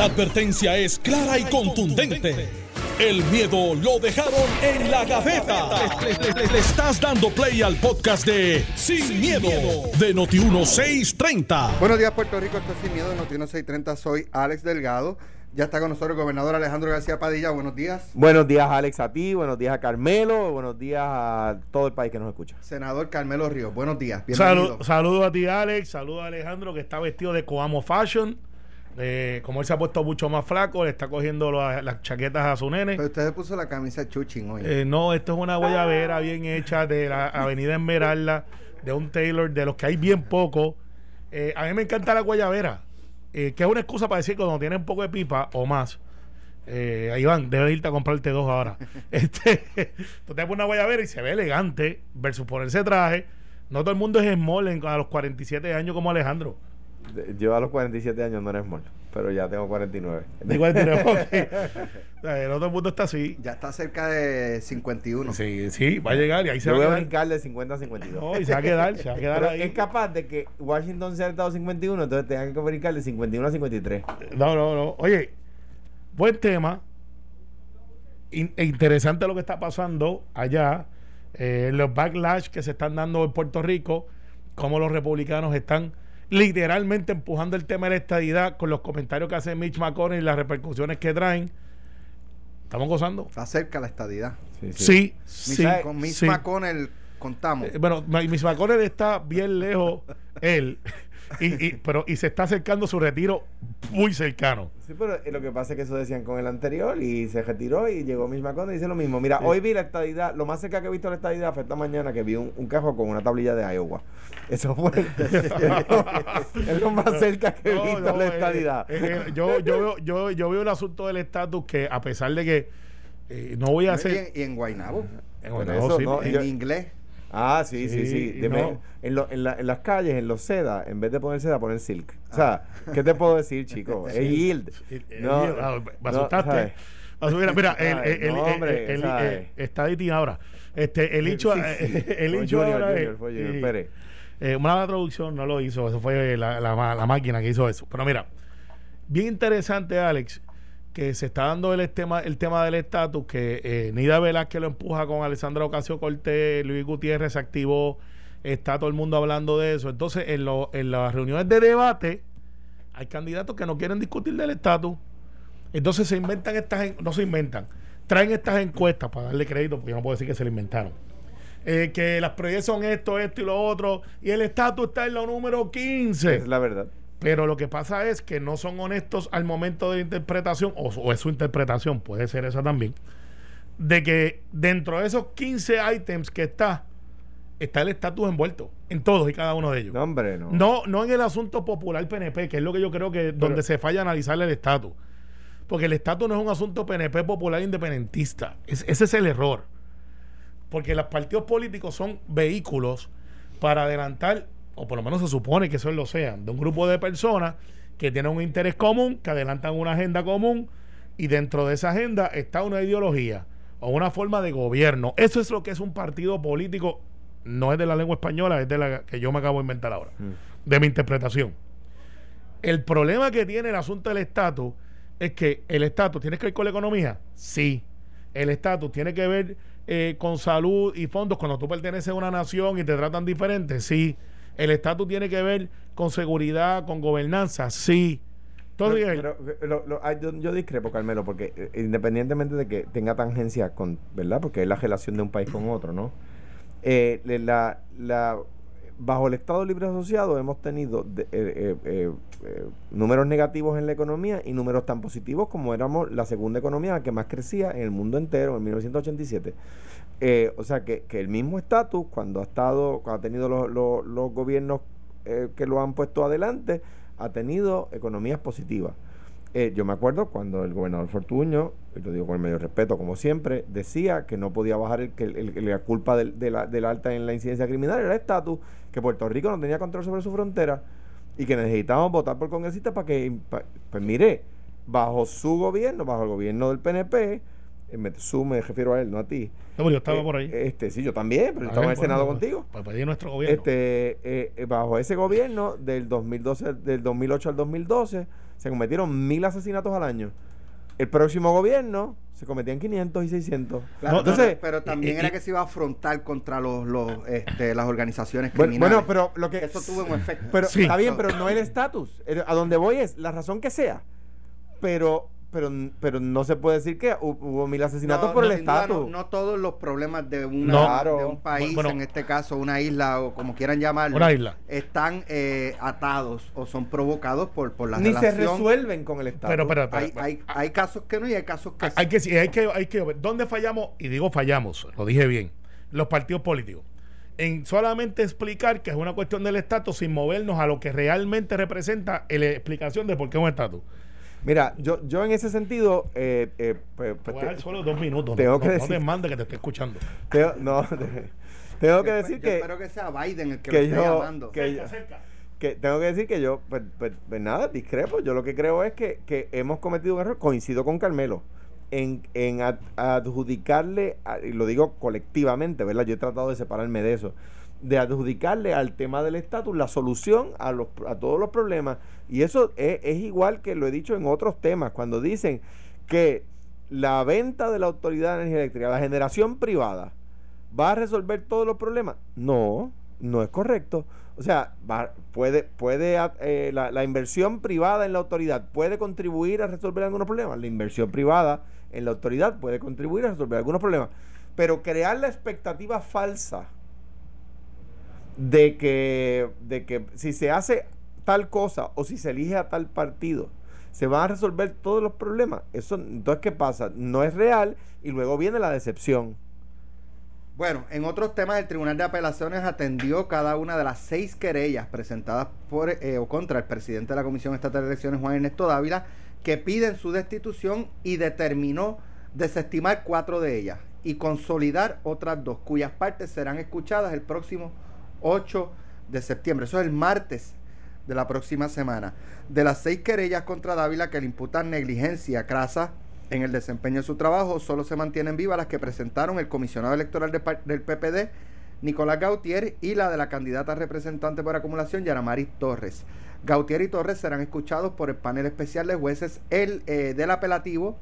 La advertencia es clara y contundente. El miedo lo dejaron en la gaveta. Le, le estás dando play al podcast de Sin, miedo, de Noti1630. Buenos días, Puerto Rico. Esto es Sin Miedo de Noti1630. Soy Alex Delgado. Ya está con nosotros el gobernador Alejandro García Padilla. Buenos días. Buenos días, Alex, a ti. Buenos días a Carmelo. Buenos días a todo el país que nos escucha. Senador Carmelo Ríos. Buenos días. Bienvenido. Saludos a ti, Alex. Saludos a Alejandro, que está vestido de Coamo Fashion. Eh, como él se ha puesto mucho más flaco, le está cogiendo la- las chaquetas a su nene. Pero usted se puso la camisa chuchín hoy. Eh, no, esto es una guayabera bien hecha de la Avenida Esmeralda, de un Taylor, de los que hay bien poco. Eh, a mí me encanta la guayabera, eh, que es una excusa para decir que cuando tienes un poco de pipa o más, eh, van, debes irte a comprarte dos ahora. este, tú te pones una guayabera y se ve elegante versus ponerse traje. No todo el mundo es small en- a los 47 años como Alejandro. Yo a los 47 años no eres small, pero ya tengo 49. De 49, ok. O sea, no todo el mundo está así. Ya está cerca de 51. Sí, sí, va a llegar y ahí se Yo va voy a quedar. brincar de 50 a 52. No, y se va a quedar, se va a quedar Pero ahí. es capaz de que Washington sea el estado 51, entonces tengan que brincar de 51 a 53. No, no, no. Oye, buen tema. In- e interesante lo que está pasando allá. eh, los backlash que se están dando en Puerto Rico. Cómo los republicanos están literalmente empujando el tema de la estadidad con los comentarios que hace Mitch McConnell y las repercusiones que traen. ¿Estamos gozando? Está cerca la estadidad. Sí, sí. Con Mitch sí. McConnell contamos. Eh, bueno, Mitch McConnell está bien lejos, él, y, y- pero, y se está acercando su retiro muy cercano. Sí, pero eh, lo que pasa es que eso decían con el anterior y se retiró y llegó Mitch McConnell y dice lo mismo. Mira, hoy vi la estadidad, lo más cerca que he visto la estadidad fue esta mañana que vi un, un cajo con una tablilla de Iowa. Eso fue es lo más cerca que he No, visto no, la eh, estadidad. eh, eh, yo, yo, veo, yo, yo veo el asunto del estatus que, a pesar de que eh, no voy a y, hacer. en, y en Guaynabo. En Guaynabo, eso, sí, no, En yo- inglés. Ah, sí, sí, Sí, sí. Dime, no. en, lo- en, la- en las calles, en los seda, en vez de poner seda, poner silk. O Ah. sea, ¿qué te puedo decir, chico? Es yield. Eh, eh, No, ah, me asustaste. Ah, Mira, mira, el, el, el- No, el- hombre, el- ¿sabes? eh, está Diti ahora. Este, el hecho, Sí, sí. el hecho Junior, ahora Junior, fue Junior sí. Pérez. Eh, una traducción no lo hizo, eso fue la, la máquina que hizo eso. Pero mira, bien interesante, Alex, que se está dando el tema, el tema del estatus, que eh, Nida Velázquez lo empuja con Alessandra Ocasio Cortés, Luis Gutiérrez se activó, está todo el mundo hablando de eso. Entonces, en, lo- en las reuniones de debate, hay candidatos que no quieren discutir del estatus. Entonces se inventan estas, no se inventan, traen estas encuestas para darle crédito, porque yo no puedo decir que se lo inventaron. Eh, que las proyecciones son esto, esto y lo otro, y el estatus está en lo número 15. Es la verdad. Pero lo que pasa es que no son honestos al momento de la interpretación, o, o es su interpretación, puede ser esa también, de que dentro de esos 15 ítems que está, está el estatus envuelto, en todos y cada uno de ellos. No, hombre, no. No, no en el asunto popular PNP, que es lo que yo creo que donde se falla analizar el estatus. Porque el estatus no es un asunto PNP popular independentista. Es- ese es el error. Porque los partidos políticos son vehículos para adelantar, o por lo menos se supone que eso lo sean, de un grupo de personas que tienen un interés común, que adelantan una agenda común, y dentro de esa agenda está una ideología o una forma de gobierno. Eso es lo que es un partido político, no es de la lengua española, es de la que yo me acabo de inventar ahora, de mi interpretación. El problema que tiene el asunto del estatus es que el estatus tiene que ver con la economía, sí. El estatus tiene que ver eh, con salud y fondos cuando tú perteneces a una nación y te tratan diferente, sí. El estatus tiene que ver con seguridad, con gobernanza, sí. Entonces, Pero- pero, lo- lo- ah, yo, yo discrepo, Carmelo, porque eh, independientemente de que tenga tangencia con, ¿verdad? Porque es la relación de un país con otro, ¿no? Eh, la, la, bajo el Estado Libre Asociado hemos tenido eh, eh, eh, números negativos en la economía y números tan positivos como éramos la segunda economía que más crecía en el mundo entero en 1987. Eh, o sea que, que el mismo estatus, cuando ha estado, cuando ha tenido los, los- gobiernos que lo han puesto adelante, ha tenido economías positivas. Yo me acuerdo cuando el gobernador Fortuño, y lo digo con el mayor respeto como siempre, decía que no podía bajar el- la culpa del, de la, del alta en la incidencia criminal era el estatus, que Puerto Rico no tenía control sobre su frontera y que necesitábamos votar por congresistas para que, pues mire, bajo su gobierno, bajo el gobierno del PNP, eh, me, su me refiero a él, no a ti. no, pero yo estaba eh, por ahí. Este, sí, yo también, pero yo estaba en el Senado bueno, contigo. Para pedir nuestro gobierno. Este, eh, bajo ese gobierno del 2012, del 2008 al 2012, se cometieron mil asesinatos al año. El próximo gobierno se cometían 500 y 600. Claro, Entonces, pero también y- era y- que se iba a afrontar contra los, los, este, las organizaciones Bueno, criminales. bueno, pero lo que eso tuvo un efecto. Pero Sí. está bien, pero no el estatus. A donde voy es la razón que sea. Pero pero pero no se puede decir que hu- hubo mil asesinatos No, por no, el estatus. No, no todos los problemas de, una, de un país, Bueno. en este caso una isla o como quieran llamarlo, Una isla. están eh, atados o son provocados por, por la Ni se resuelven con el estatus. Pero, pero, pero, hay, pero- hay, hay casos que no y hay casos que hay, hay que, sí, hay que hay que ver. Dónde fallamos y digo fallamos lo dije bien. Los partidos políticos. En solamente explicar que es una cuestión del estatus sin movernos a lo que realmente representa la explicación de por qué es un estatus Mira, yo, yo en ese sentido, eh, eh, pues, te pues, voy a dar solo dos minutos tengo no, que no, decir- no te mande que te esté escuchando tengo- no, tengo que Yo decir yo que, espero que sea Biden el que, que lo esté yo- llamando. que- cerca, cerca. que tengo que decir que yo, pues, pues, pues nada, discrepo. Yo lo que creo es que, que hemos cometido un error, coincido con Carmelo, en, en ad- adjudicarle, a- y lo digo colectivamente, ¿verdad? Yo he tratado de separarme de eso, de adjudicarle al tema del estatus la solución a, los, a todos los problemas. Y eso es, igual que lo he dicho en otros temas, cuando dicen que la venta de la Autoridad de Energía Eléctrica, la generación privada, va a resolver todos los problemas. No, no es correcto. O sea, puede, puede eh, la inversión privada en la autoridad puede contribuir a resolver algunos problemas. La inversión privada en la autoridad puede contribuir a resolver algunos problemas. Pero crear la expectativa falsa de que, de que si se hace tal cosa o si se elige a tal partido, se van a resolver todos los problemas. Eso, entonces, ¿qué pasa? No es real y luego viene la decepción. Bueno, en otros temas, el Tribunal de Apelaciones atendió cada una de las seis querellas presentadas por eh, o contra el presidente de la Comisión Estatal de Elecciones, Juan Ernesto Dávila, que piden su destitución y determinó desestimar cuatro de ellas y consolidar otras dos, cuyas partes serán escuchadas el próximo 8 de septiembre. Eso es el martes de la próxima semana. De las seis querellas contra Dávila que le imputan negligencia crasa en el desempeño de su trabajo, solo se mantienen vivas las que presentaron el comisionado electoral del PPD, Nicolás Gautier, y la de la candidata representante por acumulación, Yaramari Torres. Gautier y Torres serán escuchados por el panel especial de jueces el, eh, del apelativo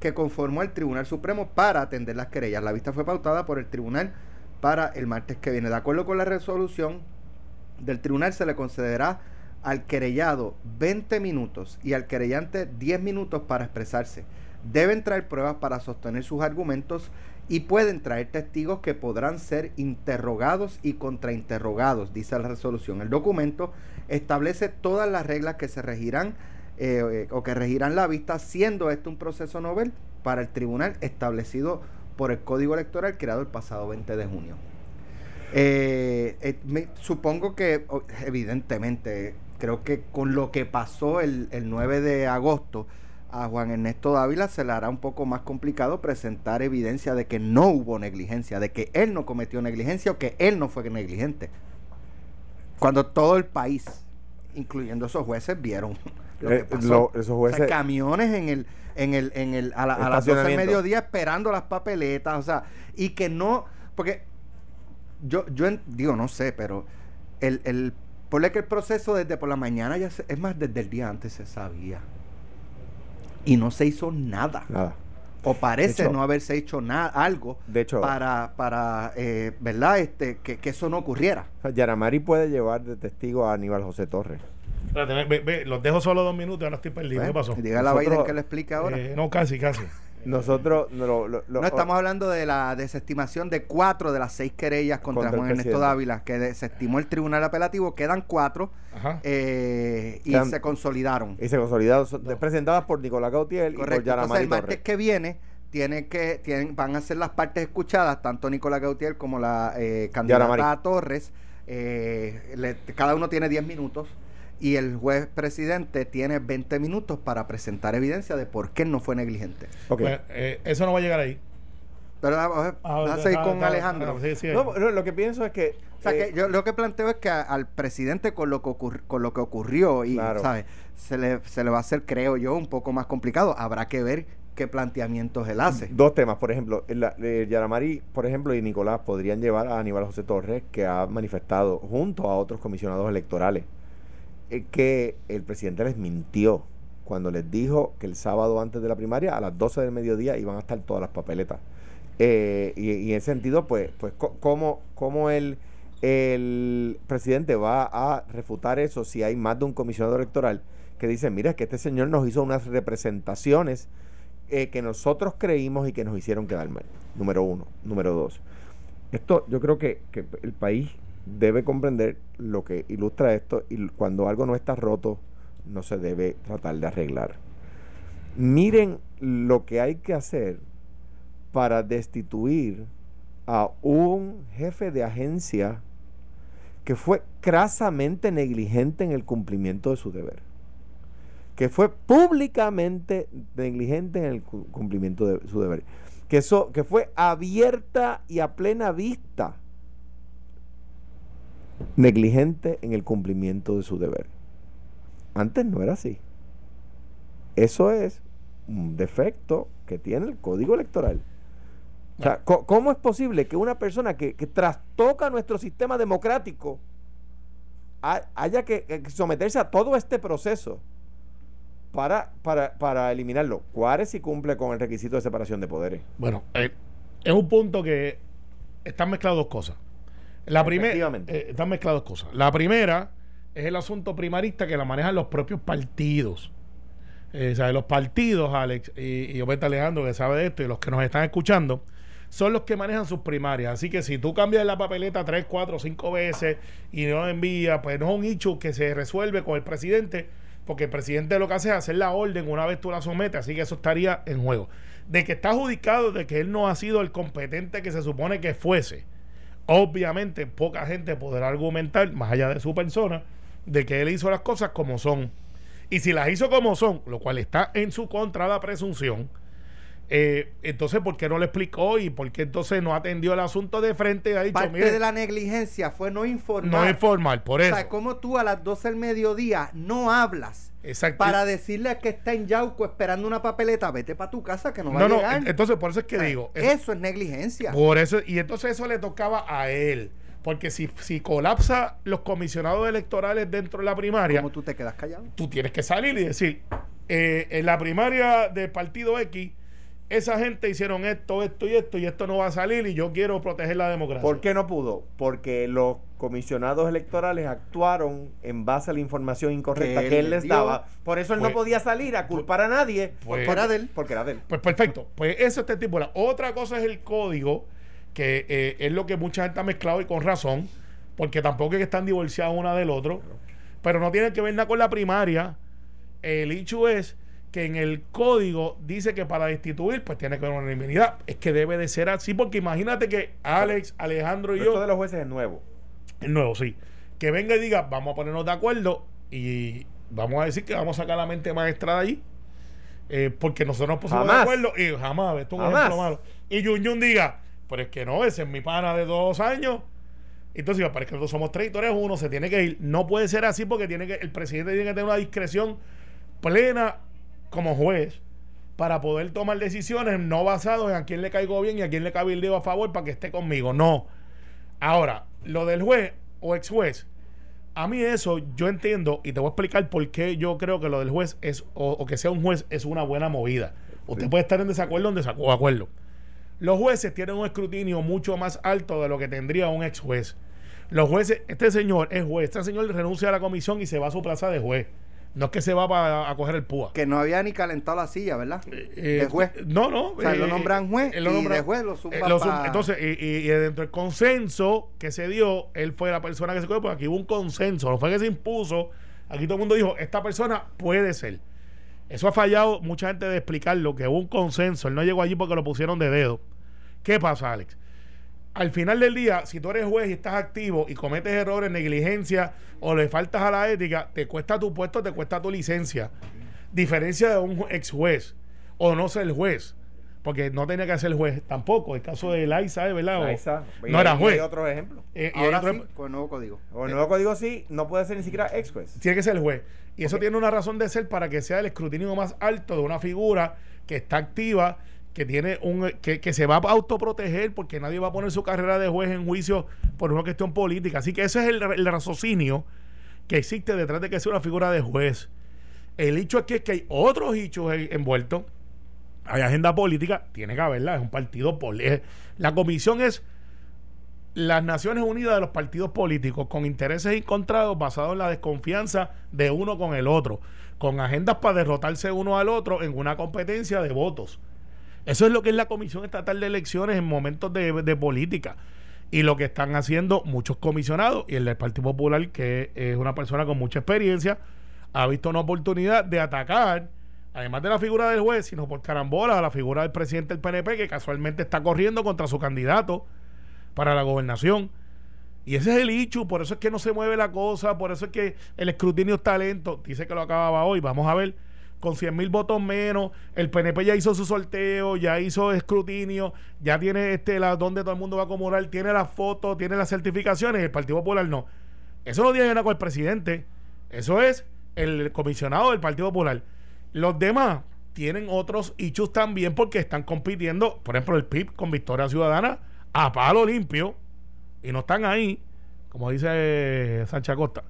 que conformó el Tribunal Supremo para atender las querellas. La vista fue pautada por el tribunal para el martes que viene. De acuerdo con la resolución del tribunal, se le concederá al querellado 20 minutos y al querellante 10 minutos para expresarse. Deben traer pruebas para sostener sus argumentos y pueden traer testigos que podrán ser interrogados y contrainterrogados, dice la resolución. El documento establece todas las reglas que se regirán eh, eh, o que regirán la vista, siendo este un proceso novel para el tribunal establecido por el Código Electoral creado el pasado 20 de junio. Eh, eh, supongo que, evidentemente, creo que con lo que pasó el, el 9 de agosto, a Juan Ernesto Dávila se le hará un poco más complicado presentar evidencia de que no hubo negligencia, de que él no cometió negligencia o que él no fue negligente. Cuando todo el país, incluyendo esos jueces, vieron lo que Eh, lo- O sea, camiones en el, en el, en el, a, la- a las 12 del mediodía esperando las papeletas, o sea, y que no, porque yo, yo en- digo, no sé, pero el, el, ponle que el proceso desde por la mañana ya se- es más, desde el día antes se sabía. Y no se hizo nada. Nada. O parece hecho- no haberse hecho nada, algo De hecho, para, para eh, ¿verdad? Este, que, que eso no ocurriera. o sea, Yaramari puede llevar de testigo a Aníbal José Torres. Espérate, ve- ve- ve, los dejo solo dos minutos ahora estoy perdido. ¿qué pasó? Dígale a Nosotros- Biden que le explique ahora. Eh, no casi casi Nosotros no, lo- lo- lo- No estamos hablando de la desestimación de cuatro de las seis querellas contra, Juan Ernesto. Dávila, que desestimó el tribunal apelativo. Quedan cuatro eh, y Quedan- se consolidaron. y se consolidaron, son presentadas por Nicolás Gautier y por Correcto. Entonces, Yaramari el martes Torres. que viene tiene que tienen, van a ser las partes escuchadas, tanto Nicolás Gautier como la eh, candidata Yaramari. Torres. Eh, le- cada uno tiene 10 minutos y el juez presidente tiene 20 minutos para presentar evidencia de por qué no fue negligente. Ok. Pues, eh, eso no va a llegar ahí Pero vamos a, Ah, vamos a está- seguir está- con Alejandro. ah, lo que pienso es que. O sea, eh, que yo lo que planteo es que a- al presidente con lo que ocurri- con lo que ocurrió y Claro. ¿sabes? Se le, se le va a hacer, creo yo, un poco más complicado. Habrá que ver qué planteamientos él hace. Dos temas, por ejemplo, el- la- eh, Yaramari, por ejemplo, y Nicolás podrían llevar a Aníbal José Torres, que ha manifestado junto a otros comisionados electorales eh, que el presidente les mintió cuando les dijo que el sábado antes de la primaria, a las 12 del mediodía, iban a estar todas las papeletas. Eh, y, en ese sentido, pues, pues ¿cómo, el, el presidente va a refutar eso si hay más de un comisionado electoral que dice, mira, que este señor nos hizo unas representaciones eh, que nosotros creímos y que nos hicieron quedar mal? Número uno. Número dos. Esto yo creo que, que el país debe comprender lo que ilustra esto y cuando algo no está roto, no se debe tratar de arreglar. Miren lo que hay que hacer para destituir a un jefe de agencia que fue crasamente negligente en el cumplimiento de su deber, que fue públicamente negligente en el cumplimiento de su deber, que, que fue abierta y a plena vista negligente en el cumplimiento de su deber. Antes no era así. Eso es un defecto que tiene el código electoral. O sea, ¿cómo es posible que una persona que, trastoca nuestro sistema democrático haya que, someterse a todo este proceso para, para, eliminarlo? ¿Cuál si cumple con el requisito de separación de poderes? Bueno, eh, es un punto que están mezcladas dos cosas. La primera, eh, están mezcladas dos cosas. La primera es el asunto primarista que la manejan los propios partidos. Eh, o sea, los partidos, Alex, y, y Obeta Alejandro, que sabe de esto, y los que nos están escuchando, son los que manejan sus primarias. Así que si tú cambias la papeleta tres, cuatro, cinco veces y no envías, pues no es un hecho que se resuelve con el presidente, porque el presidente lo que hace es hacer la orden una vez tú la sometes, así que eso estaría en juego. De que está adjudicado de que él no ha sido el competente que se supone que fuese. Obviamente, poca gente podrá argumentar, más allá de su persona, de que él hizo las cosas como son. Y si las hizo como son, lo cual está en su contra la presunción, eh, entonces, ¿por qué no le explicó y por qué entonces no atendió el asunto de frente y ha dicho, Parte de la negligencia fue no informar. No informar, por eso. O sea, como tú a las 12 del mediodía no hablas para decirle que está en Yauco esperando una papeleta, vete para tu casa que no va a llegar. No, entonces por eso es que digo. Eso, es negligencia. Por eso, y entonces eso le tocaba a él. Porque si, si colapsa los comisionados electorales dentro de la primaria. ¿Cómo tú te quedas callado? Tú tienes que salir y decir, eh, en la primaria del partido X esa gente hicieron esto, esto y esto, y esto no va a salir y yo quiero proteger la democracia. ¿Por qué no pudo? Porque los comisionados electorales actuaron en base a la información incorrecta que, él les daba. Por eso él no pues, podía salir a culpar a nadie. Pues, porque era de él. Porque era de él. Pues perfecto. Pues eso este tipo. otra cosa es el código, que eh, es lo que mucha gente ha mezclado y con razón, porque tampoco es que están divorciados una del otro. Pero no tiene que ver nada con la primaria. El hecho es que en el código dice que para destituir, pues tiene que haber una unanimidad. Es que debe de ser así, porque imagínate que Alex, Alejandro y yo. Esto de los jueces es nuevo. Nuevo, sí. Que venga y diga, vamos a ponernos de acuerdo y vamos a decir que vamos a sacar la mente maestra de ahí. Eh, porque nosotros nos pusimos de acuerdo y jamás, esto es un ejemplo malo. Y Jun Jun diga, pero es que no, ese es mi pana de dos años. Entonces, parece que nosotros somos tres y tú eres uno, se tiene que ir. No puede ser así porque tiene que, el presidente tiene que tener una discreción plena como juez para poder tomar decisiones no basadas en a quién le caigo bien y a quién le cabildeo a favor para que esté conmigo. No. Ahora, lo del juez o ex juez, a mí eso yo entiendo y te voy a explicar por qué yo creo que lo del juez es, o, que sea un juez es una buena movida. Usted puede estar en desacuerdo o en desacuerdo. Los jueces tienen un escrutinio mucho más alto de lo que tendría un ex juez. Los jueces, este señor es juez, este señor renuncia a la comisión y se va a su plaza de juez. No es que se va a coger el púa. Que no había ni calentado la silla, ¿verdad? Eh, eh juez. No, no. O sea, lo eh, nombran juez lo y de juez lo eh, Entonces, y, dentro del consenso que se dio, él fue la persona que se cogió, porque aquí hubo un consenso, no fue que se impuso. Aquí todo el mundo dijo, esta persona puede ser. Eso ha fallado mucha gente de explicarlo, que hubo un consenso. Él no llegó allí porque lo pusieron de dedo. ¿Qué pasa, Alex? Al final del día, si tú eres juez y estás activo y cometes errores, negligencia o le faltas a la ética, te cuesta tu puesto, te cuesta tu licencia. Diferencia de un ex juez o no ser juez. Porque no tenía que ser juez tampoco. El caso de Laisa, ¿verdad? no era juez. Hay otro ejemplo. Eh, Ahora sí, con el nuevo código. Con el nuevo código sí, no puede ser ni siquiera ex juez. Tiene que ser juez. Y eso tiene una razón de ser para que sea el escrutinio más alto de una figura que está activa que tiene un que, se va a autoproteger porque nadie va a poner su carrera de juez en juicio por una cuestión política. Así que ese es el, raciocinio que existe detrás de que sea una figura de juez. El hecho aquí es que hay otros hechos envueltos. Hay agenda política, tiene que haberla, es un partido político. La comisión es las Naciones Unidas de los partidos políticos con intereses encontrados basados en la desconfianza de uno con el otro, con agendas para derrotarse uno al otro en una competencia de votos. Eso es lo que es la Comisión Estatal de Elecciones en momentos de, política. Y lo que están haciendo muchos comisionados, y el del Partido Popular, que es una persona con mucha experiencia, ha visto una oportunidad de atacar, además de la figura del juez, sino por carambola, a la figura del presidente del PNP, que casualmente está corriendo contra su candidato para la gobernación. Y ese es el hecho, por eso es que no se mueve la cosa, por eso es que el escrutinio está lento. Dice que lo acababa hoy, vamos a ver, con 100 mil votos menos, el PNP ya hizo su sorteo, ya hizo escrutinio, ya tiene este la donde todo el mundo va a acumular, tiene las fotos, tiene las certificaciones, el Partido Popular no. Eso no tiene nada con el presidente, eso es el comisionado del Partido Popular. Los demás tienen otros hechos también porque están compitiendo, por ejemplo, el PIB con Victoria Ciudadana a palo limpio y no están ahí, como dice Sancha Costa,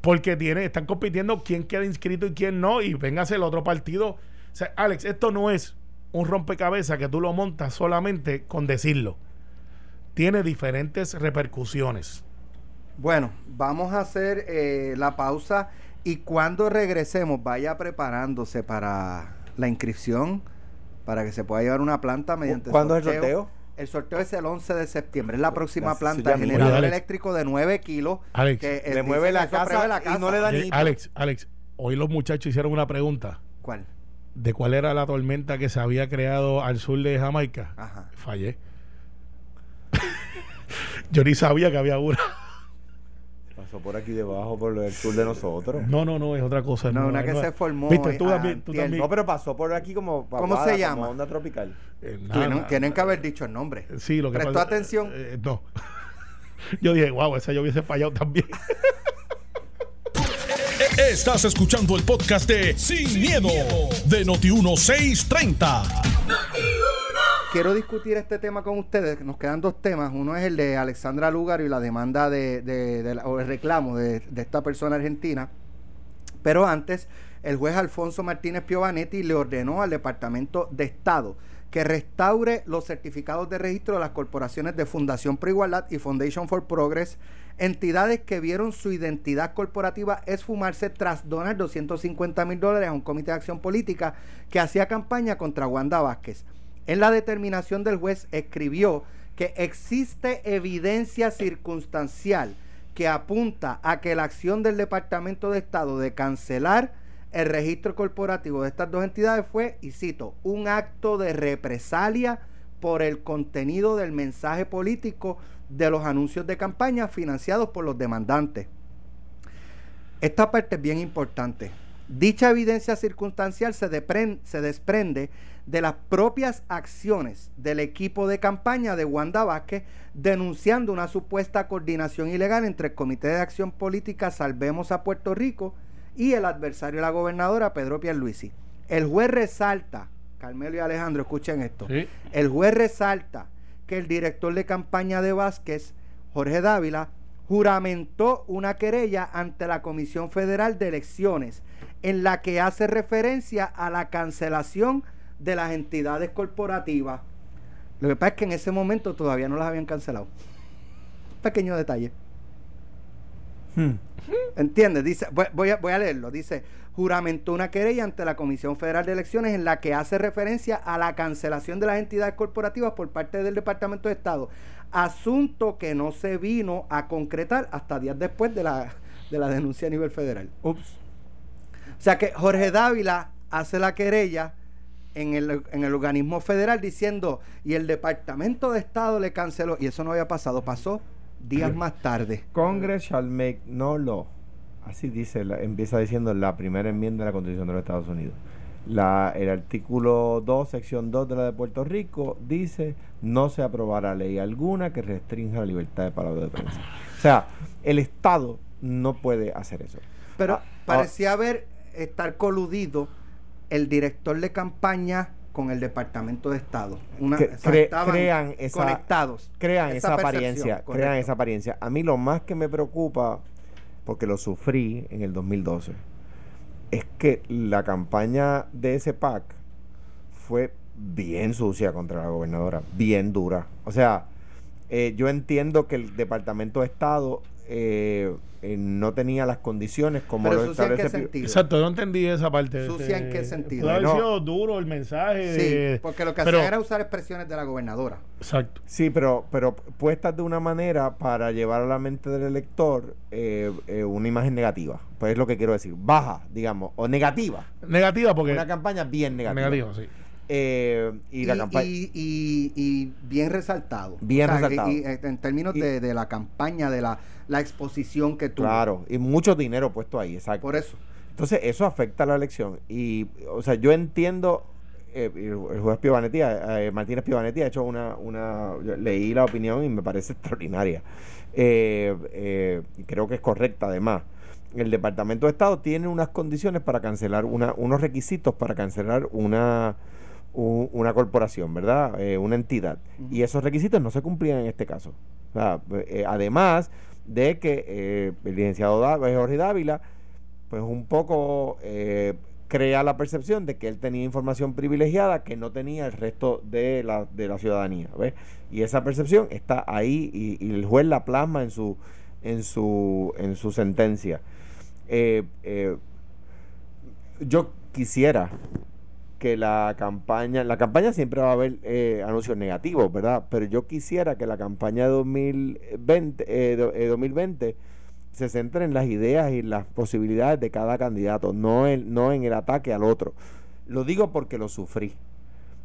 porque tiene, están compitiendo quién queda inscrito y quién no, y véngase el otro partido. O sea, Alex, esto no es un rompecabezas que tú lo montas solamente con decirlo. Tiene diferentes repercusiones. Bueno, vamos a hacer eh, la pausa y cuando regresemos, vaya preparándose para la inscripción, para que se pueda llevar una planta mediante ¿Cuándo es el sorteo? El sorteo es el 11 de septiembre. Es la próxima planta de generador eléctrico de 9 kilos. Alex, que, le mueve la, casa y no le da ni. Alex, Alex, hoy los muchachos hicieron una pregunta. ¿Cuál? De cuál era la tormenta que se había creado al sur de Jamaica. Ajá. Fallé. Yo ni sabía que había una. Pasó por aquí debajo, por el sur de nosotros. No, no, no, es otra cosa. No, una que se formó. Viste, tú, también, tú también. No, pero pasó por aquí como. ¿Cómo se llama? Como onda tropical. Eh, tienen, que haber dicho el nombre. Sí, lo que ¿Prestó atención? Eh, no. Yo dije, wow, esa yo hubiese fallado también. Estás escuchando el podcast de Sin, miedo, de Noti1630 quiero discutir este tema con ustedes. Nos quedan dos temas. Uno es el de Alexandra Lugar y la demanda de, o el reclamo de, esta persona argentina. Pero antes, el juez Alfonso Martínez Piovanetti le ordenó al Departamento de Estado que restaure los certificados de registro de las corporaciones de Fundación Pro Igualdad y Foundation for Progress, entidades que vieron su identidad corporativa esfumarse tras donar 250 mil dólares a un comité de acción política que hacía campaña contra Wanda Vázquez. En la determinación del juez escribió que existe evidencia circunstancial que apunta a que la acción del Departamento de Estado de cancelar el registro corporativo de estas dos entidades fue, y cito, un acto de represalia por el contenido del mensaje político de los anuncios de campaña financiados por los demandantes. Esta parte es bien importante. Dicha evidencia circunstancial se, se desprende de las propias acciones del equipo de campaña de Wanda Vázquez denunciando una supuesta coordinación ilegal entre el Comité de Acción Política Salvemos a Puerto Rico y el adversario de la gobernadora Pedro Pierluisi. El juez resalta, Carmelo y Alejandro, escuchen esto. El juez resalta que el director de campaña de Vázquez, Jorge Dávila, juramentó una querella ante la Comisión Federal de Elecciones en la que hace referencia a la cancelación de las entidades corporativas. Lo que pasa es que en ese momento todavía no las habían cancelado. Pequeño detalle. Hmm. ¿Entiendes? Dice, voy, a, voy a leerlo. Dice, juramentó una querella ante la Comisión Federal de Elecciones en la que hace referencia a la cancelación de las entidades corporativas por parte del Departamento de Estado. Asunto que no se vino a concretar hasta días después de la, de la denuncia a nivel federal. Ups. O sea que Jorge Dávila hace la querella en el, en el organismo federal diciendo, y el Departamento de Estado le canceló, y eso no había pasado, pasó días más tarde. Congress shall make no law. Así dice, empieza diciendo la primera enmienda de la Constitución de los Estados Unidos. La, el artículo 2, sección 2 de la de Puerto Rico dice no se aprobará ley alguna que restrinja la libertad de palabra de prensa. O sea, el Estado no puede hacer eso. Pero ah, parecía haber estar coludido el director de campaña con el Departamento de Estado. Una, crean esa, conectados. Crean esa, apariencia, crean esa apariencia. A mí lo más que me preocupa, porque lo sufrí en el 2012, es que la campaña de ese PAC fue bien sucia contra la gobernadora, bien dura. O sea, eh, yo entiendo que el Departamento de Estado eh, eh, no tenía las condiciones como Pero lo sucia en qué sentido? Exacto, no entendí esa parte. ¿Sucia Este, en qué sentido? Pudo haber No. sido duro el mensaje. Sí, de- porque lo que pero- hacían era usar expresiones de la gobernadora. Exacto. Sí, pero, pero puestas de una manera para llevar a la mente del elector eh, eh, una imagen negativa. Pues es lo que quiero decir. Baja, digamos, o negativa. Negativa porque. Una campaña bien negativa. Negativa, sí. Eh, y, la campaña. y- y- y bien resaltado. Bien resaltado. eh, en términos de, de la campaña, de la, la exposición que tuvo. Claro, y mucho dinero puesto ahí, exacto. Por eso. Entonces, eso afecta a la elección. Y, o sea, yo entiendo, eh, el juez Pivanetti, eh, Martínez Pivanetti ha hecho una, una, leí la opinión y me parece extraordinaria. Eh, eh, creo que es correcta además. El Departamento de Estado tiene unas condiciones para cancelar, una, unos requisitos para cancelar una, una corporación, ¿verdad? Eh, una entidad. Y esos requisitos no se cumplían en este caso. O sea, eh, además de que eh, el licenciado Jorge Dávila, pues un poco crea la percepción de que él tenía información privilegiada que no tenía el resto de la, de la ciudadanía. ¿ves? Y esa percepción está ahí y, y el juez la plasma en su, en su, en su sentencia. Eh, eh, yo quisiera que la campaña, la campaña siempre va a haber eh, anuncios negativos, ¿verdad? Pero yo quisiera que la campaña de 2020, eh, eh, 2020 se centre en las ideas y las posibilidades de cada candidato, no en, no en el ataque al otro. Lo digo porque lo sufrí.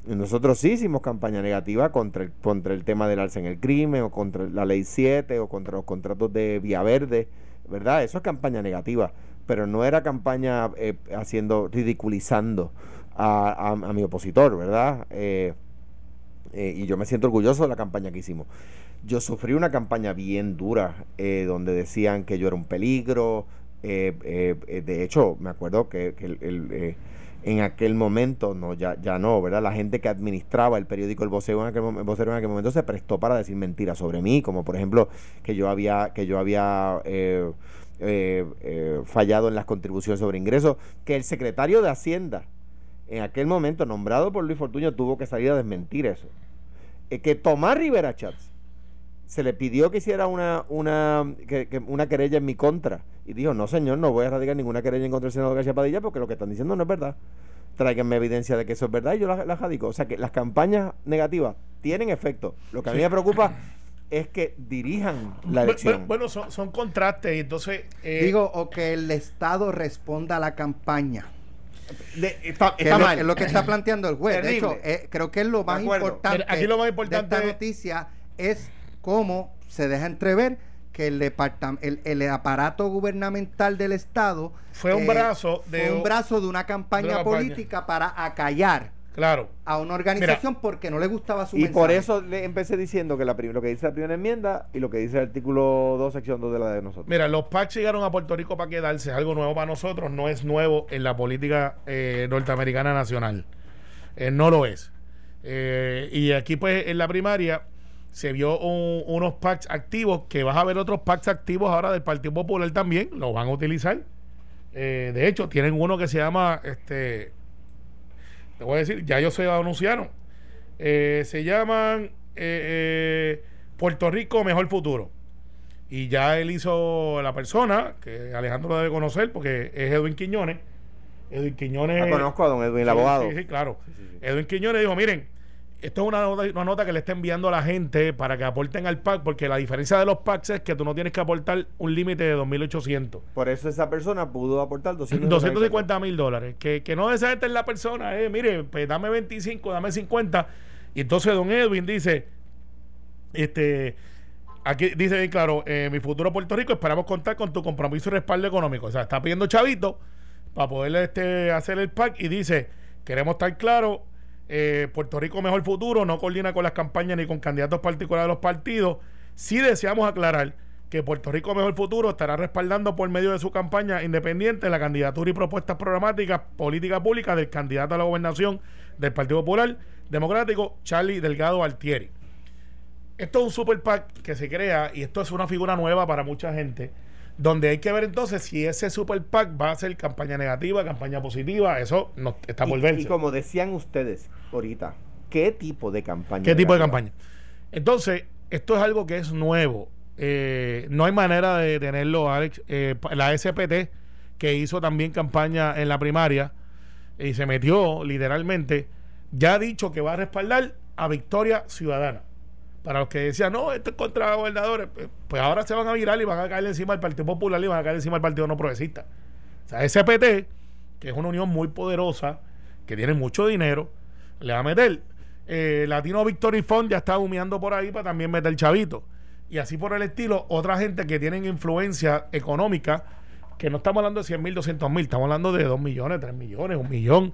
Nosotros sí hicimos campaña negativa contra el, contra el tema del alza en el crimen, o contra la ley 7, o contra los contratos de Vía Verde, ¿verdad? Eso es campaña negativa, pero no era campaña eh, haciendo, ridiculizando a, mi opositor, ¿verdad? Eh, eh, y yo me siento orgulloso de la campaña que hicimos. Yo sufrí una campaña bien dura, eh, donde decían que yo era un peligro. de hecho, me acuerdo que, en aquel momento, no, ya, ya no, ¿verdad? La gente que administraba el periódico El Vocero en aquel, Vocero en aquel momento se prestó para decir mentiras sobre mí, como por ejemplo que yo había, que yo había fallado en las contribuciones sobre ingresos, que el secretario de Hacienda, en aquel momento nombrado por Luis Fortuño, tuvo que salir a desmentir eso. Eh, que Tomás Rivera Chats se le pidió que hiciera una, una, que, que una querella en mi contra. Y dijo, no señor, no voy a radicar ninguna querella en contra del senador García Padilla porque lo que están diciendo no es verdad. Tráiganme evidencia de que eso es verdad y yo la, la radico. O sea que las campañas negativas tienen efecto. Lo que a mí me preocupa es que dirijan la elección. Bueno, bueno, son, son contrastes y entonces... eh, Digo, o que el Estado responda a la campaña. De- está es lo, mal. es lo que está planteando el juez. De hecho, eh, creo que es lo más importante. Aquí lo más importante de esta es- noticia es cómo se deja entrever que el, el, el aparato gubernamental del Estado Fue un brazo de fue un brazo de una campaña de una campaña. política para acallar Claro. a una organización porque no le gustaba su Y por eso le empecé diciendo que la lo que dice la primera enmienda y lo que dice el artículo 2, sección 2 de la de nosotros. Mira, los PAC llegaron a Puerto Rico para quedarse, es algo nuevo para nosotros, no es nuevo en la política eh, norteamericana nacional. Eh, no lo es. Eh, y aquí, pues, en la primaria se vio un- unos PACs activos, que vas a ver otros PACs activos ahora del Partido Popular también, lo van a utilizar. Eh, de hecho, tienen uno que se llama, este, te voy a decir, ya ellos se anunciaron. Eh, se llaman eh, eh, Puerto Rico Mejor Futuro. Y ya él hizo la persona, que Alejandro lo debe conocer, porque es Edwin Quiñones. Edwin Quiñones. Ah, conozco a don Edwin, el Sí, abogado. Sí, sí, claro. Sí. Edwin Quiñones dijo: Miren, esto es una nota, una nota que le está enviando a la gente para que aporten al PAC, porque la diferencia de los PACs es que tú no tienes que aportar un límite de 2.800. Por eso esa persona pudo aportar 250 250 mil dólares. Que, que no gente es la persona, eh, mire, pues dame 25, dame 50. Y entonces don Edwin dice, este, aquí dice bien claro, eh, mi futuro Puerto Rico, esperamos contar con tu compromiso y respaldo económico. O sea, está pidiendo chavito para poder este, hacer el PAC y dice, queremos estar claros, eh, Puerto Rico mejor futuro, no coordina con las campañas ni con candidatos particulares de los partidos. Sí deseamos aclarar que Puerto Rico Mejor Futuro estará respaldando por medio de su campaña independiente la candidatura y propuestas programáticas, política pública del candidato a la gobernación del Partido Popular Democrático, Charlie Delgado Altieri. Esto es un super PAC que se crea y esto es una figura nueva para mucha gente, donde hay que ver entonces si ese super PAC va a ser campaña negativa, campaña positiva, eso no está por Y, verse. y como decían ustedes ahorita, ¿qué tipo de campaña? ¿Qué tipo de campaña? Entonces, esto es algo que es nuevo. Eh, no hay manera de tenerlo, Alex. Eh, la SPT, que hizo también campaña en la primaria y se metió literalmente, ya ha dicho que va a respaldar a Victoria Ciudadana. Para los que decían, no, esto es contra gobernadores, pues- pues ahora se van a virar y van a caer encima del Partido Popular y van a caer encima del Partido No Progresista. O sea, SPT, que es una unión muy poderosa, que tiene mucho dinero, le va a meter. Eh, Latino Victory Fund ya está humeando por ahí para también meter chavito. Y así por el estilo, otra gente que tienen influencia económica, que no estamos hablando de 100 mil, 200 mil, estamos hablando de 2 millones, 3 millones, 1 millón.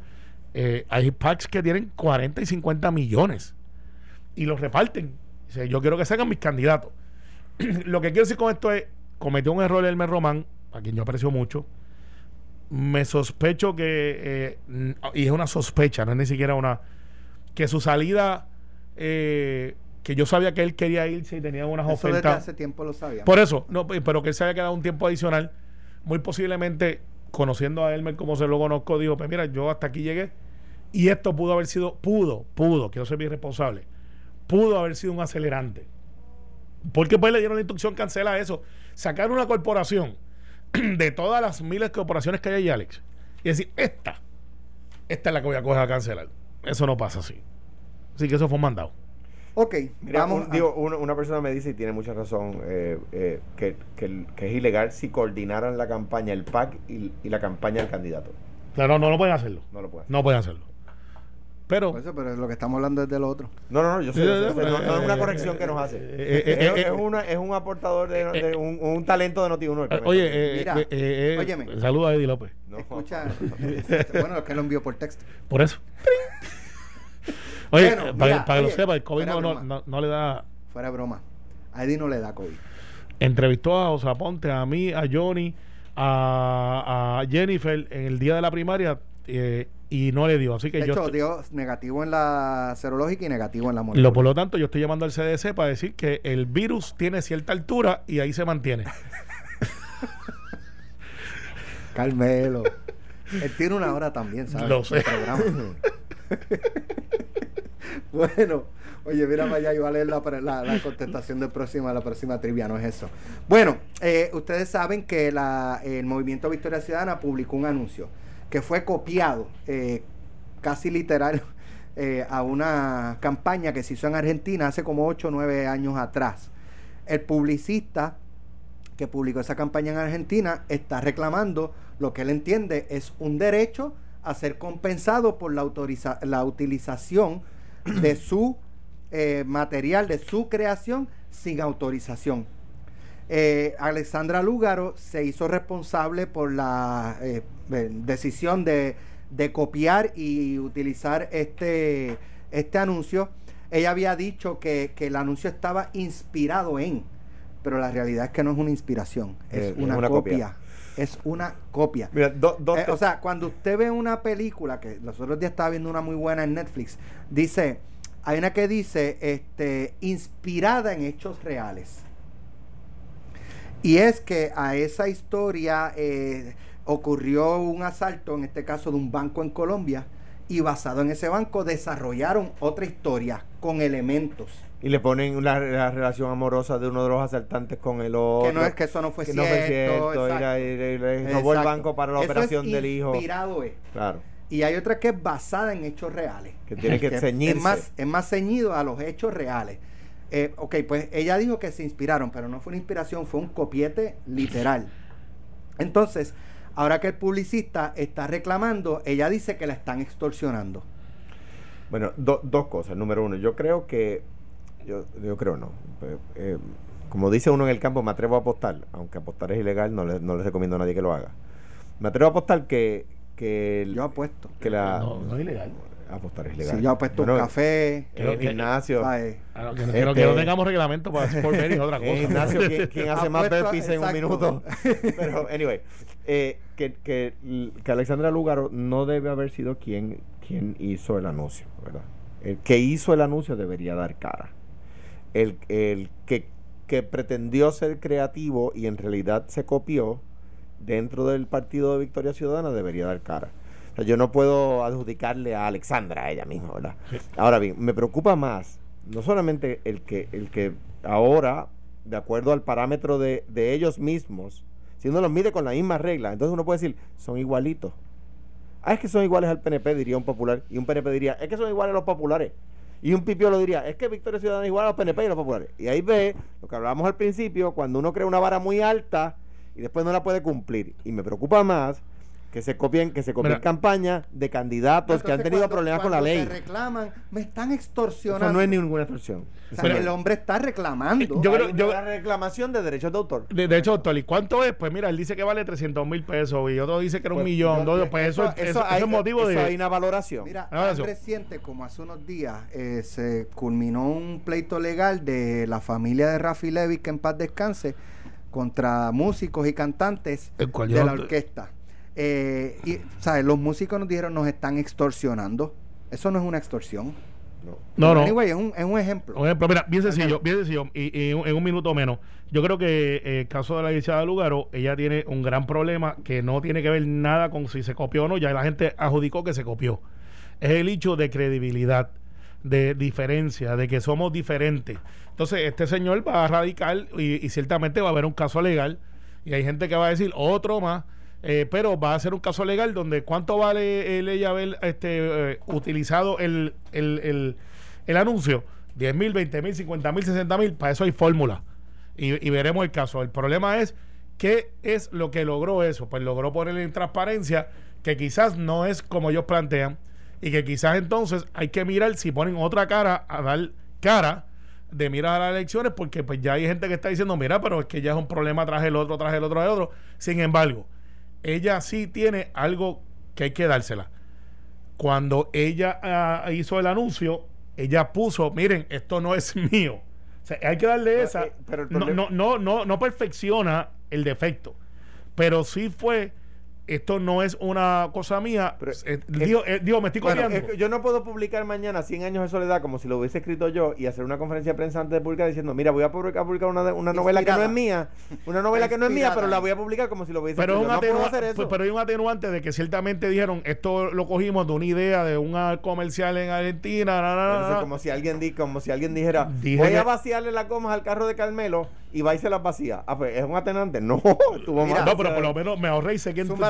Eh, hay packs que tienen 40 y 50 millones y los reparten. Dice, yo quiero que salgan mis candidatos. Lo que quiero decir con esto es, cometió un error Elmer Román, a quien yo aprecio mucho. Me sospecho que, eh, y es una sospecha, no es ni siquiera una, que su salida, eh, que yo sabía que él quería irse y tenía unas Eso desde ofertas. hace tiempo lo sabíamos. Por eso, no, pe- pero que él se había quedado un tiempo adicional. Muy posiblemente, conociendo a Elmer como se lo conozco, dijo, pues mira, yo hasta aquí llegué. Y esto pudo haber sido, pudo, pudo, quiero ser bien responsable, pudo haber sido un acelerante. Porque pues le dieron la instrucción, cancela eso. Sacar una corporación de todas las miles de corporaciones que hay ahí, Alex, y decir, esta, esta es la que voy a coger a cancelar. Eso no pasa así. Así que eso fue un mandado. Ok, Mira, vamos un- a- digo, una, una persona me dice, y tiene mucha razón, eh, eh, que, que es ilegal si coordinaran la campaña, el PAC y, y la campaña del candidato. Claro, no, no pueden hacerlo. No lo puede hacer. No pueden hacerlo. Pero... Por eso, pero lo que estamos hablando es de lo otro. No, no, no, yo sé, yo sé, yo sé, no, no es una corrección que nos hace. Eh, eh, eh, es, eh, una- es un aportador de, de un, un talento de Noti1. el que Eh, me- Oye, eh, Mira, eh, eh, eh, óyeme. saluda a Eddie López. No. Escucha, este, bueno, es que lo envió por texto. Por eso. Oye, Bueno, eh, para, mira, para que oye, lo sepa, el COVID no, no, no- no le da. Fuera de broma. A Eddie no le da COVID. Entrevistó a Osaponte, a mí, a Johnny, a, a Jennifer en el día de la primaria eh, y no le dio. Así que De yo. hecho, estoy- dio negativo en la serológica y negativo en la lo, molecular. por lo tanto, yo estoy llamando al CDC para decir que el virus tiene cierta altura y ahí se mantiene. Carmelo. Él tiene una hora también, ¿sabes? Lo sé. Bueno, oye, mira para allá, yo voy a leer la, la- la contestación de próxima, la próxima trivia, no es eso. Bueno, eh, ustedes saben que la- el Movimiento Victoria Ciudadana publicó un anuncio que fue copiado, eh, casi literal, eh, a una campaña que se hizo en Argentina hace como 8 o 9 años atrás. El publicista que publicó esa campaña en Argentina está reclamando lo que él entiende es un derecho a ser compensado por la, autoriza- la utilización de su eh, material, de su creación sin autorización. Eh, Alexandra Lúgaro se hizo responsable por la eh, eh, decisión de, de copiar y utilizar este, este anuncio. Ella había dicho que, que el anuncio estaba inspirado en, pero la realidad es que no es una inspiración, es, Eh, es una, una copia. copia. Es una copia. Mira, do- dos Eh, o sea, cuando usted ve una película, que los otros días estaba viendo una muy buena en Netflix, dice, hay una que dice, este, inspirada en hechos reales. Y es que a esa historia eh, ocurrió un asalto, en este caso de un banco en Colombia, y basado en ese banco desarrollaron otra historia con elementos. y le ponen la, la relación amorosa de uno de los asaltantes con el otro. que no es que eso no fue que cierto. no fue cierto. y exacto. la- y le- le robó el banco para la Eso operación es del hijo. Inspirado es. Claro. Y hay otra que es basada en hechos reales. Que tiene que ceñirse. Es más, es más ceñido a los hechos reales. Eh, ok, pues ella dijo que se inspiraron, pero no fue una inspiración, fue un copiete literal. Entonces, ahora que el publicista está reclamando, ella dice que la están extorsionando. Bueno, do- dos cosas. Número uno, yo creo que. Yo, yo creo no. Eh, eh, como dice uno en el campo, me atrevo a apostar, aunque apostar es ilegal, no le, no le recomiendo a nadie que lo haga. Me atrevo a apostar que. que el- Yo apuesto. que la, No, no es ilegal. Apostar es ilegal. Si yo apuesto Bueno, un café, En el Que- gimnasio. ¿sabes? Ah, no, que, no- Este- que no, tengamos reglamento para Sport Betting es otra En cosa. el gimnasio, ¿quién, quién hace más burpees en un minuto? Pero, anyway, eh, que, que, que Alexandra Lugaro no debe haber sido quien, quien hizo el anuncio, ¿verdad? El que hizo el anuncio debería dar cara. El, el que que pretendió ser creativo y en realidad se copió dentro del partido de Victoria Ciudadana debería dar cara. O sea, yo no puedo adjudicarle a Alexandra a ella misma, ¿verdad? Ahora bien, me preocupa más no solamente el que, el que ahora, de acuerdo al parámetro de, de ellos mismos, si uno los mide con la misma regla, entonces uno puede decir, son igualitos. Ah, es que son iguales al PNP, diría un popular. Y un PNP diría, es que son iguales a los populares. Y un pipio lo diría, es que Victoria Ciudadana es igual a los PNP y a los populares. Y ahí ve lo que hablábamos al principio, cuando uno crea una vara muy alta y después no la puede cumplir. Y me preocupa más que se copien, que se copien Mira. campañas de candidatos que han tenido cuando- problemas con la ley. reclaman, me están Eso extorsionando. no es ninguna extorsión. O sea, Mira. el hombre está reclamando. Yo creo- yo- una reclamación de derechos de autor. De, de hecho, doctor, ¿y cuánto es? Pues mira, él dice que vale 300 mil pesos y otro dice que era un Pues, millón. yo- dos, pues eso, eso, eso hay, es motivo eso de... hay una valoración. Mira, tan eso. reciente como hace unos días eh, se culminó un pleito legal de la familia de Rafi Levy, que en paz descanse, contra músicos y cantantes de la orquesta. Eh, y, ¿sabes? Los músicos nos dijeron nos están extorsionando. Eso no es una extorsión. No. No, no. Anyway, es un, es un ejemplo. Ejemplo, mira, bien sencillo, bien sencillo, y, y en un- en un minuto menos. Yo creo que eh, el caso de la licenciada Lugaro, ella tiene un gran problema que no tiene que ver nada con si se copió o no, ya la gente adjudicó que se copió. Es el hecho de credibilidad, de diferencia, de que somos diferentes. Entonces, este señor va a radicar y, y ciertamente va a haber un caso legal, y hay gente que va a decir otro más. Eh, pero va a ser un caso legal donde cuánto vale el ella haber este, eh, utilizado el, el, el, el anuncio 10 mil, 20 mil, 50 mil, 60 mil, para eso hay fórmula. Y, veremos el caso. El problema es qué es lo que logró eso. Pues logró poner en transparencia que quizás no es como ellos plantean y que quizás entonces hay que mirar si ponen otra cara a dar cara de mirar a las elecciones porque pues ya hay gente que está diciendo mira pero es que ya es un problema tras el otro tras el otro tras el otro sin embargo ella sí tiene algo que hay que dársela cuando ella ah, hizo el anuncio, ella puso, miren, esto no es mío. O sea, hay que darle No, esa. eh, pero no, no, no, no, no perfecciona el defecto. Pero sí fue, esto no es una cosa mía. Pero, Eh, digo, eh, digo, me estoy Bueno, copiando. es que yo no puedo publicar mañana 100 años de soledad como si lo hubiese escrito yo y hacer una conferencia de prensa antes de publicar diciendo, mira, voy a publicar, publicar una, una novela que no es mía, una novela que no es mía, pero la voy a publicar como si lo hubiese pero, es escrito. un No puedo atenua- hacer eso. pues, pero hay un atenuante de que ciertamente dijeron, esto lo cogimos de una idea de un comercial en Argentina. na, na, na, Pero eso na". es como si alguien di, como si alguien dijera, Dije voy a vaciarle las gomas al carro de Carmelo y va y se las vacía. Ah, pues es un atenante. No, Mira. No, pero por lo menos me ahorré y sé quién, Zumba